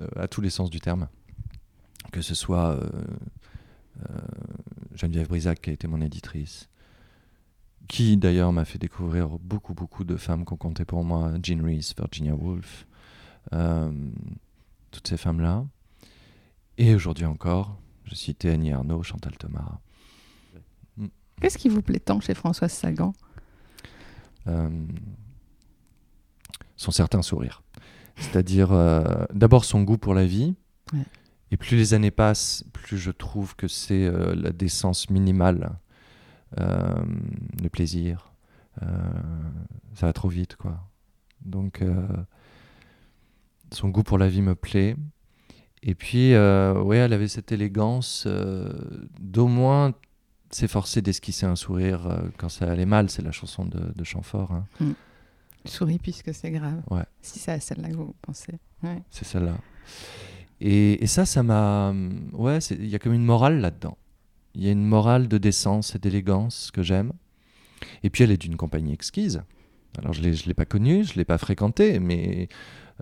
euh, à tous les sens du terme. Que ce soit Geneviève Brisac, qui a été mon éditrice, qui d'ailleurs m'a fait découvrir beaucoup, beaucoup de femmes qu'on comptait pour moi, Jean Reese, Virginia Woolf, toutes ces femmes-là. Et aujourd'hui encore, je citais Annie Arnaud, Chantal Thomas. Qu'est-ce qui vous plaît tant chez Françoise Sagan? Euh, son certain sourire. C'est-à-dire, euh, d'abord son goût pour la vie. Ouais. Et plus les années passent, plus je trouve que c'est euh, la décence minimale, euh, le plaisir. Euh, ça va trop vite, quoi. Donc, euh, son goût pour la vie me plaît. Et puis, euh, ouais, elle avait cette élégance euh, d'au moins s'efforcer d'esquisser un sourire euh, quand ça allait mal. C'est la chanson de, de Chamfort. hein. Souris puisque c'est grave. Ouais. Si c'est à celle-là que vous pensez. Ouais. C'est celle-là. Et, et ça, ça m'a. Ouais, il y a comme une morale là-dedans. Il y a une morale de décence et d'élégance que j'aime. Et puis elle est d'une compagnie exquise. Alors je ne l'ai pas connue, je ne l'ai pas fréquentée, mais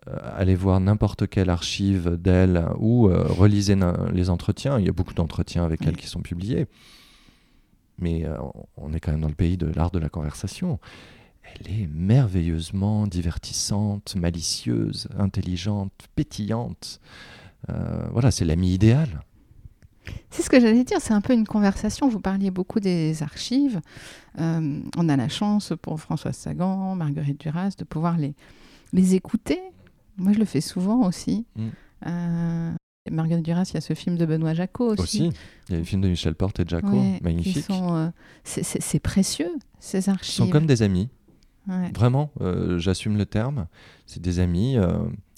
euh, allez voir n'importe quelle archive d'elle ou euh, relisez les entretiens. Il y a beaucoup d'entretiens avec Oui. elle qui sont publiés. Mais euh, on est quand même dans le pays de l'art de la conversation. Elle est merveilleusement divertissante, malicieuse, intelligente, pétillante. Euh, voilà, c'est l'ami idéal. C'est ce que j'allais dire, c'est un peu une conversation. Vous parliez beaucoup des archives. Euh, on a la chance pour Françoise Sagan, Marguerite Duras, de pouvoir les, les écouter. Moi, je le fais souvent aussi. Mm. Euh, Marguerite Duras, il y a ce film de Benoît Jacot aussi. Aussi, il y a les films de Michel Porte et de Jaco, Ouais, qui magnifiques. sont, euh, c'est- précieux, ces Ils sont archives. comme des amis, Ouais. vraiment, j'assume le terme. C'est des amis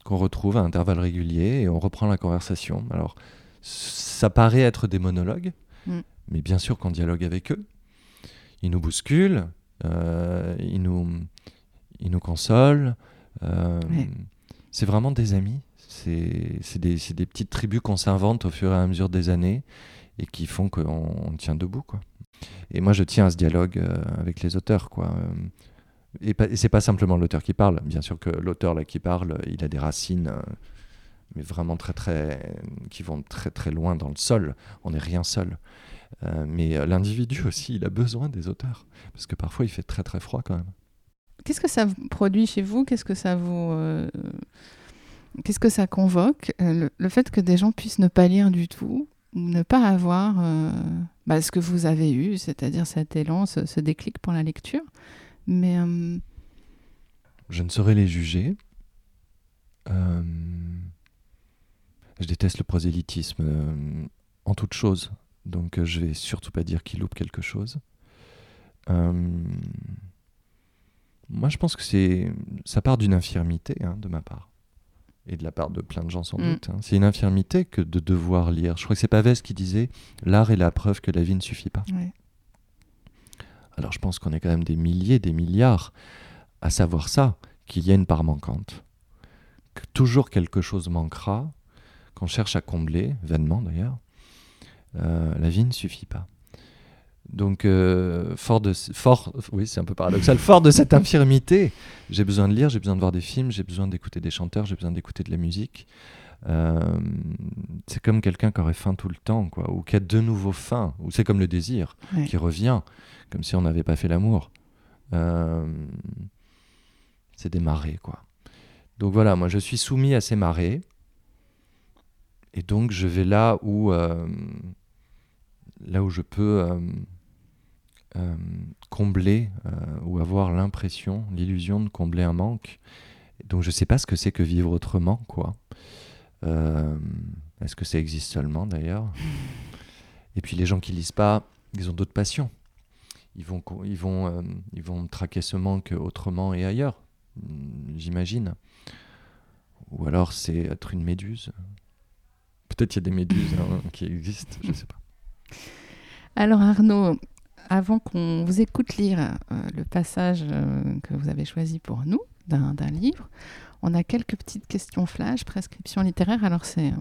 qu'on retrouve à intervalles réguliers et on reprend la conversation. Alors, ça paraît être des monologues, Mm. mais bien sûr qu'on dialogue avec eux. Ils nous bousculent, euh, ils, nous, ils nous consolent. euh, Ouais. C'est vraiment des amis. C'est des, des petites tribus qu'on s'invente au fur et à mesure des années et qui font qu'on on tient debout. Quoi. Et moi, je tiens à ce dialogue euh, avec les auteurs, quoi. Et, et c'est pas simplement l'auteur qui parle. Bien sûr que l'auteur là qui parle, il a des racines, mais vraiment très très, qui vont très très loin dans le sol. On n'est rien seul. Euh, mais euh, l'individu aussi, il a besoin des auteurs, parce que parfois il fait très très froid quand même. Qu'est-ce que ça produit chez vous? Qu'est-ce que ça vous. euh, Qu'est-ce que ça convoque? Le, le fait que des gens puissent ne pas lire du tout, ou ne pas avoir euh, bah, ce que vous avez eu, c'est-à-dire cet élan, ce, ce déclic pour la lecture. Mais Je ne saurais les juger. Euh, je déteste le prosélytisme euh, en toute chose, donc euh, je vais surtout pas dire qu'il loupe quelque chose. Euh, moi, je pense que c'est ça part d'une infirmité hein, de ma part et de la part de plein de gens sans Mm. doute. hein. C'est une infirmité que de devoir lire. Je crois que c'est Pavès qui disait l'art est la preuve que la vie ne suffit pas. ouais. Alors je pense qu'on est quand même des milliers, des milliards à savoir ça, qu'il y a une part manquante, que toujours quelque chose manquera, qu'on cherche à combler, vainement d'ailleurs. Euh, la vie ne suffit pas. Donc, euh, fort de, fort, oui, c'est un peu paradoxal, fort de cette infirmité, j'ai besoin de lire, j'ai besoin de voir des films, j'ai besoin d'écouter des chanteurs, j'ai besoin d'écouter de la musique. Euh, c'est comme quelqu'un qui aurait faim tout le temps, quoi, ou qui a de nouveau faim, ou c'est comme le désir Ouais. qui revient, comme si on n'avait pas fait l'amour. Euh, c'est des marées, quoi. Donc voilà, moi je suis soumis à ces marées, et donc je vais là où, euh, là où je peux euh, euh, combler ou avoir l'impression, l'illusion de combler un manque. Donc je sais pas ce que c'est que vivre autrement, quoi. Est-ce que ça existe seulement d'ailleurs? Et puis les gens qui lisent pas, ils ont d'autres passions. Ils vont, ils vont, ils vont traquer ce manque autrement et ailleurs, j'imagine. Ou alors c'est être une méduse. Peut-être qu'il y a des méduses hein, qui existent, je sais pas. Alors Arnaud, avant qu'on vous écoute lire euh, le passage euh, que vous avez choisi pour nous d'un livre, on a quelques petites questions flash, prescription littéraire. Alors c'est euh,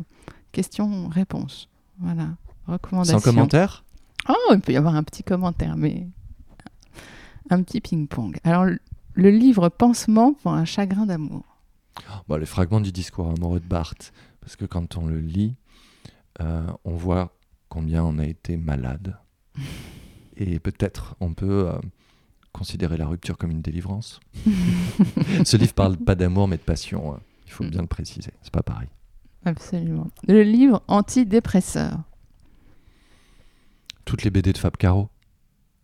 question-réponse. Voilà. Recommandation. Sans commentaire? Oh, il peut y avoir un petit commentaire, mais un petit ping-pong. Alors le- le livre Pansement pour un chagrin d'amour. Bon, les fragments du discours amoureux de Barthes, parce que quand on le lit, euh, on voit combien on a été malade. *laughs* Et peut-être on peut euh, considérer la rupture comme une délivrance. *laughs* Ce livre parle pas d'amour mais de passion. hein. Il faut Mm. bien le préciser. C'est pas pareil. Absolument. Le livre Antidépresseur. Toutes les BD de Fab Caro.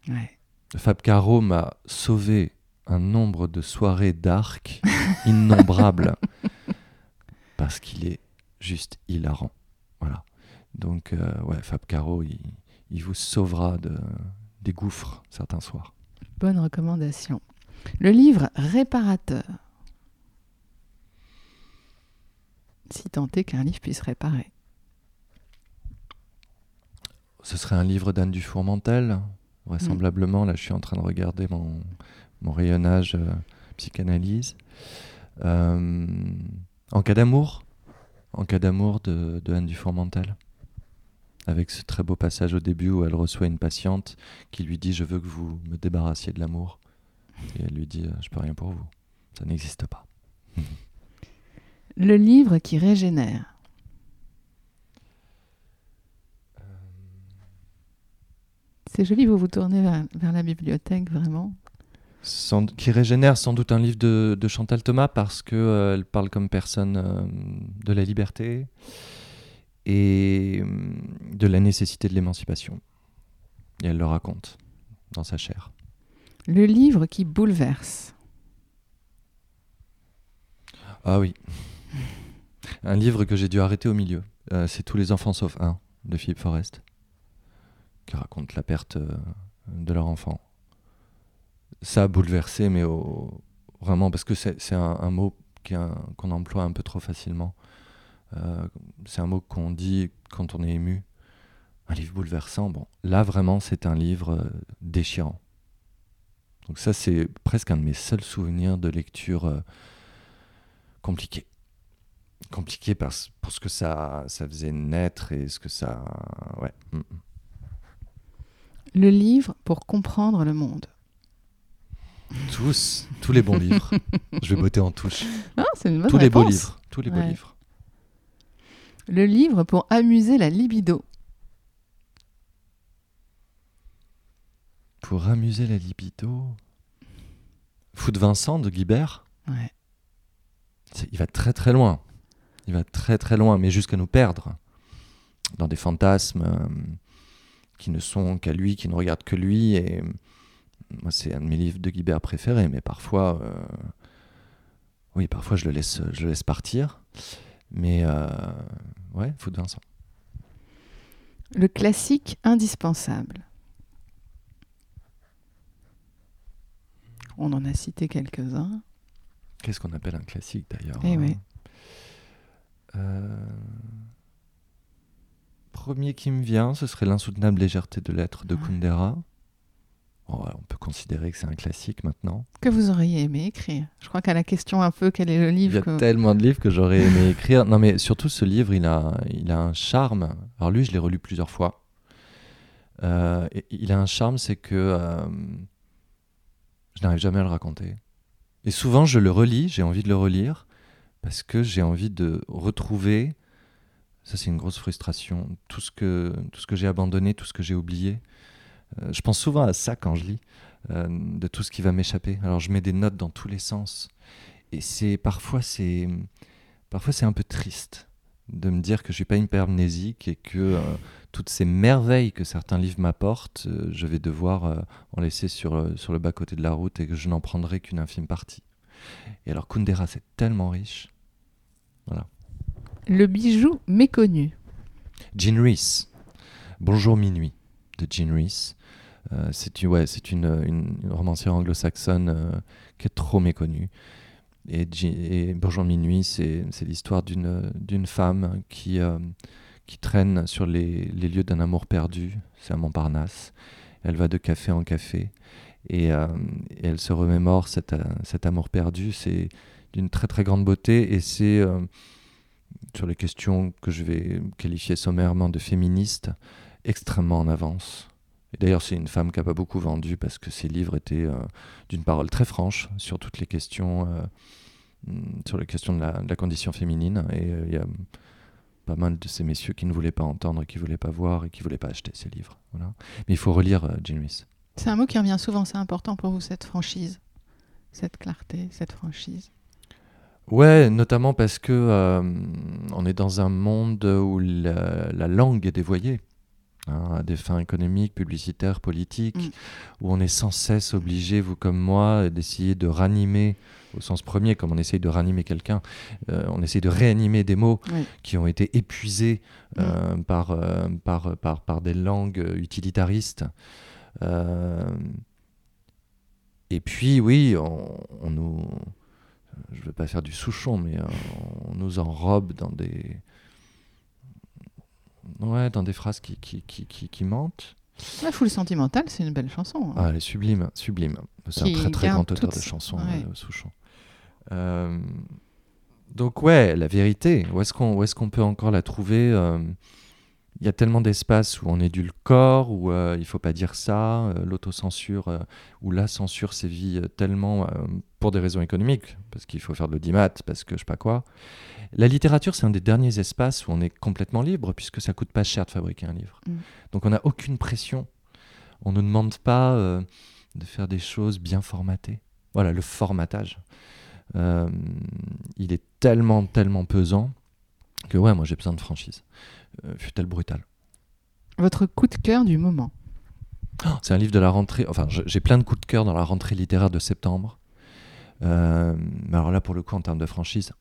Ouais. Fab Caro m'a sauvé un nombre de soirées d'arc innombrables *laughs* parce qu'il est juste hilarant. Voilà. Donc, euh, ouais, Fab Caro, il, il vous sauvera de, des gouffres certains soirs. Bonne recommandation. Le livre Réparateur. Si tant est qu'un livre puisse réparer. Ce serait un livre d'Anne Dufourmentel, vraisemblablement. Là, je suis en train de regarder mon, mon rayonnage euh, psychanalyse. Euh, en cas d'amour, en cas d'amour de, de Anne Dufourmentel. Avec ce très beau passage au début où elle reçoit une patiente qui lui dit Je veux que vous me débarrassiez de l'amour. Et elle lui dit Je peux rien pour vous. Ça n'existe pas. Le livre qui régénère. C'est joli, vous vous tournez vers, vers la bibliothèque, vraiment. Sans- qui régénère sans doute un livre de, de Chantal Thomas parce que euh, parle comme personne euh, de la liberté et euh, de la nécessité de l'émancipation. Et elle le raconte dans sa chair. Le livre qui bouleverse. Ah oui. *laughs* Un livre que j'ai dû arrêter au milieu. Euh, c'est Tous les enfants sauf un de Philippe Forest qui raconte la perte euh, de leur enfant. Ça a bouleversé, mais au- vraiment parce que c'est un, un mot qu'on emploie un peu trop facilement. Euh, c'est un mot qu'on dit quand on est ému. Un livre bouleversant. Bon, là vraiment, c'est un livre euh, déchirant. Donc ça, c'est presque un de mes seuls souvenirs de lecture euh, compliqué. Compliqué parce, pour ce que ça, ça faisait naître et ce que ça... Ouais. mm, mm. Le livre pour comprendre le monde. Tous, tous les bons livres. *laughs* Je vais botter en touche. Ah, c'est une bonne Tous les beaux livres. Tous les beaux Ouais. livres. Le livre pour amuser la libido. Pour amuser la libido. De Vincent de Guibert. Ouais. Il va très très loin. Il va très très loin, mais jusqu'à nous perdre dans des fantasmes euh, qui ne sont qu'à lui, qui ne regardent que lui. Et moi, c'est un de mes livres de Guibert préférés, mais parfois, euh, oui, parfois je le laisse, je le laisse partir. Mais euh, ouais, de Vincent. Le classique indispensable. On en a cité quelques-uns. Qu'est-ce qu'on appelle un classique d'ailleurs Eh hein oui. Euh, Premier qui me vient, ce serait L'insoutenable légèreté de l'être de Ouais. Kundera. Ouais, on peut considérer que c'est un classique maintenant. Que vous auriez aimé écrire Je crois qu'à la question un peu quel est le Il y livre a que... tellement de livres que j'aurais aimé écrire. Non, mais surtout ce livre, il a, il a un charme. Alors lui, je l'ai relu plusieurs fois. Euh, et il a un charme, c'est que euh, je n'arrive jamais à le raconter. Et souvent, je le relis, j'ai envie de le relire, parce que j'ai envie de retrouver, ça c'est une grosse frustration, tout ce que, tout ce que j'ai abandonné, tout ce que j'ai oublié. Euh, je pense souvent à ça quand je lis, euh, de tout ce qui va m'échapper. Alors je mets des notes dans tous les sens. Et c'est parfois c'est parfois c'est un peu triste de me dire que je suis pas hypermnésique et que euh, toutes ces merveilles que certains livres m'apportent, euh, je vais devoir euh, en laisser sur, sur le bas côté de la route et que je n'en prendrai qu'une infime partie. Et alors Kundera, c'est tellement riche. Le bijou méconnu. Jean Rees, Bonjour minuit de Jean Rees. Euh, c'est c'est une, romancière anglo-saxonne euh, qui est trop méconnue. Et, et Bonjour minuit, c'est, l'histoire d'une, femme qui, euh, traîne sur les, lieux d'un amour perdu. C'est à Montparnasse. Elle va de café en café et, euh, elle se remémore cet, euh, cet amour perdu. C'est d'une très très grande beauté et c'est euh, sur les questions que je vais qualifier sommairement de féministes, extrêmement en avance. D'ailleurs, c'est une femme qui n'a pas beaucoup vendu parce que ses livres étaient euh, d'une parole très franche sur toutes les questions, euh, mm, sur les questions de la, de la condition féminine. Et euh, il y a pas mal de ces messieurs qui ne voulaient pas entendre, qui ne voulaient pas voir et qui ne voulaient pas acheter ces livres. Voilà. Mais il faut relire Rhys. C'est un mot qui revient souvent, c'est important pour vous, cette franchise, cette clarté, cette franchise. Ouais, notamment parce que on est dans un monde où la, la langue est dévoyée hein, à des fins économiques, publicitaires, politiques, Mm. où on est sans cesse obligé, vous comme moi, d'essayer de ranimer, au sens premier, comme on essaye de ranimer quelqu'un, euh, on essaye de réanimer des mots Oui. qui ont été épuisés euh, par, euh, par, par, par des langues utilitaristes. Et puis, oui, on, on nous. Je ne veux pas faire du souchon, mais on nous enrobe dans des. Ouais, dans des phrases qui, qui, qui, qui, qui mentent. La foule sentimentale, c'est une belle chanson. hein. Ah, elle est sublime, sublime. C'est un très très grand auteur de chansons, ouais. euh, Souchon. Euh, donc ouais, la vérité, où est-ce qu'on qu'on peut encore la trouver euh, Il y a tellement d'espaces où on édulcore, où euh, il faut pas dire ça, l'autocensure, où la censure sévit tellement pour des raisons économiques, parce qu'il faut faire de l'audimat, parce que je sais pas quoi. La littérature, c'est un des derniers espaces où on est complètement libre, puisque ça coûte pas cher de fabriquer un livre. Mm. Donc on n'a aucune pression. On ne demande pas euh, de faire des choses bien formatées. Voilà, le formatage. Euh, il est tellement, tellement pesant que ouais, moi j'ai besoin de franchise. Euh, Fut-elle brutale. Votre coup de cœur du moment. Oh, C'est un livre de la rentrée. Enfin, j'ai plein de coups de cœur dans la rentrée littéraire de septembre. Euh, alors là, pour le coup, en termes de franchise,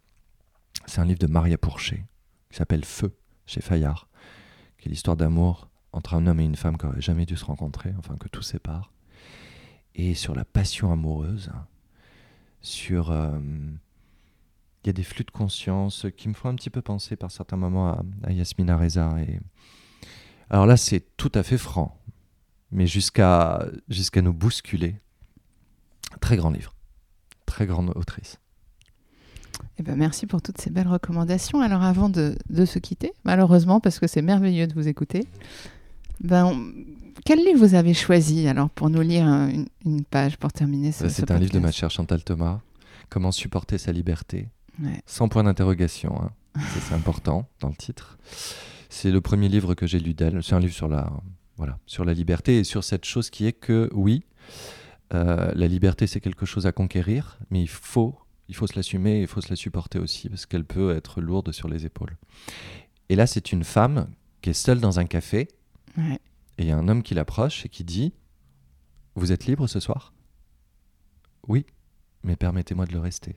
c'est un livre de Maria Pourchet qui s'appelle Feu chez Fayard, qui est l'histoire d'amour entre un homme et une femme qui n'auraient jamais dû se rencontrer, enfin que tout sépare, et sur la passion amoureuse, sur euh, il y a des flux de conscience qui me font un petit peu penser par certains moments à, à Yasmina Reza. Et... Alors là, c'est tout à fait franc, mais jusqu'à jusqu'à nous bousculer. Très grand livre, très grande autrice. Eh ben, merci pour toutes ces belles recommandations. Alors avant de, de se quitter, malheureusement, parce que c'est merveilleux de vous écouter, ben, on- Quel livre vous avez choisi alors pour nous lire une, une page pour terminer ce, ce C'est un livre de ma chère Chantal Thomas. Comment supporter sa liberté Ouais. Sans point d'interrogation. hein. *laughs* C'est important dans le titre. C'est le premier livre que j'ai lu d'elle. C'est un livre sur la, voilà, sur la liberté et sur cette chose qui est que, oui, euh, la liberté, c'est quelque chose à conquérir, mais il faut, il faut se l'assumer et il faut se la supporter aussi, parce qu'elle peut être lourde sur les épaules. Et là, c'est une femme qui est seule dans un café, Ouais. et il y a un homme qui l'approche et qui dit Vous êtes libre ce soir? Oui, mais permettez-moi de le rester.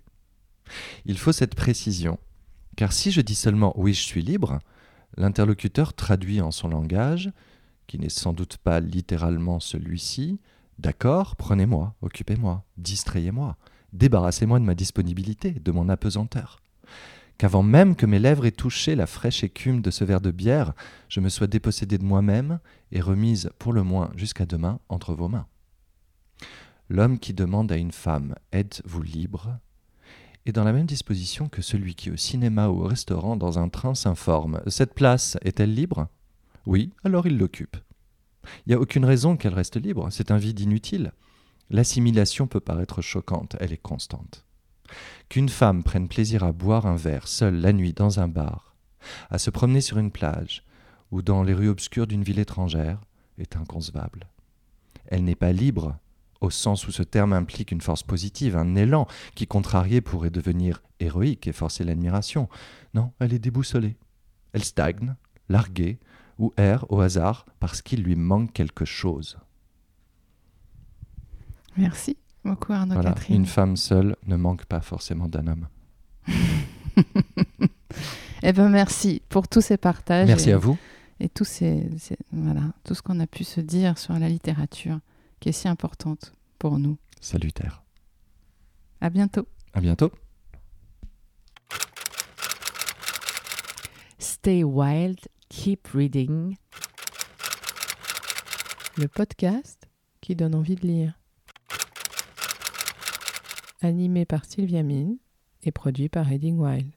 Il faut cette précision, car si je dis seulement oui, je suis libre, l'interlocuteur traduit en son langage, qui n'est sans doute pas littéralement celui-ci, D'accord, prenez-moi, occupez-moi, distrayez-moi, débarrassez-moi de ma disponibilité, de mon apesanteur. Qu'avant même que mes lèvres aient touché la fraîche écume de ce verre de bière, je me sois dépossédé de moi-même et remise, pour le moins jusqu'à demain, entre vos mains. L'homme qui demande à une femme Êtes-vous libre? Est dans la même disposition que celui qui, au cinéma ou au restaurant, dans un train, s'informe Cette place est-elle libre? Oui, alors il l'occupe. Il n'y a aucune raison qu'elle reste libre, c'est un vide inutile. L'assimilation peut paraître choquante, elle est constante. Qu'une femme prenne plaisir à boire un verre seule la nuit dans un bar, à se promener sur une plage ou dans les rues obscures d'une ville étrangère est inconcevable. Elle n'est pas libre au sens où ce terme implique une force positive, un élan qui contrarié pourrait devenir héroïque et forcer l'admiration. Non, elle est déboussolée. Elle stagne, larguée, ou erre au hasard parce qu'il lui manque quelque chose. Merci beaucoup Arnaud Voilà, Catherine. une femme seule ne manque pas forcément d'un homme. *laughs* Eh ben merci pour tous ces partages. Merci et, à vous. Et tous ces, ces- voilà, tout ce qu'on a pu se dire sur la littérature qui est si importante pour nous. Salutaire. À bientôt. À bientôt. Stay wild, keep reading. le podcast qui donne envie de lire. Animé par Sylvia Mine et produit par Reading Wild.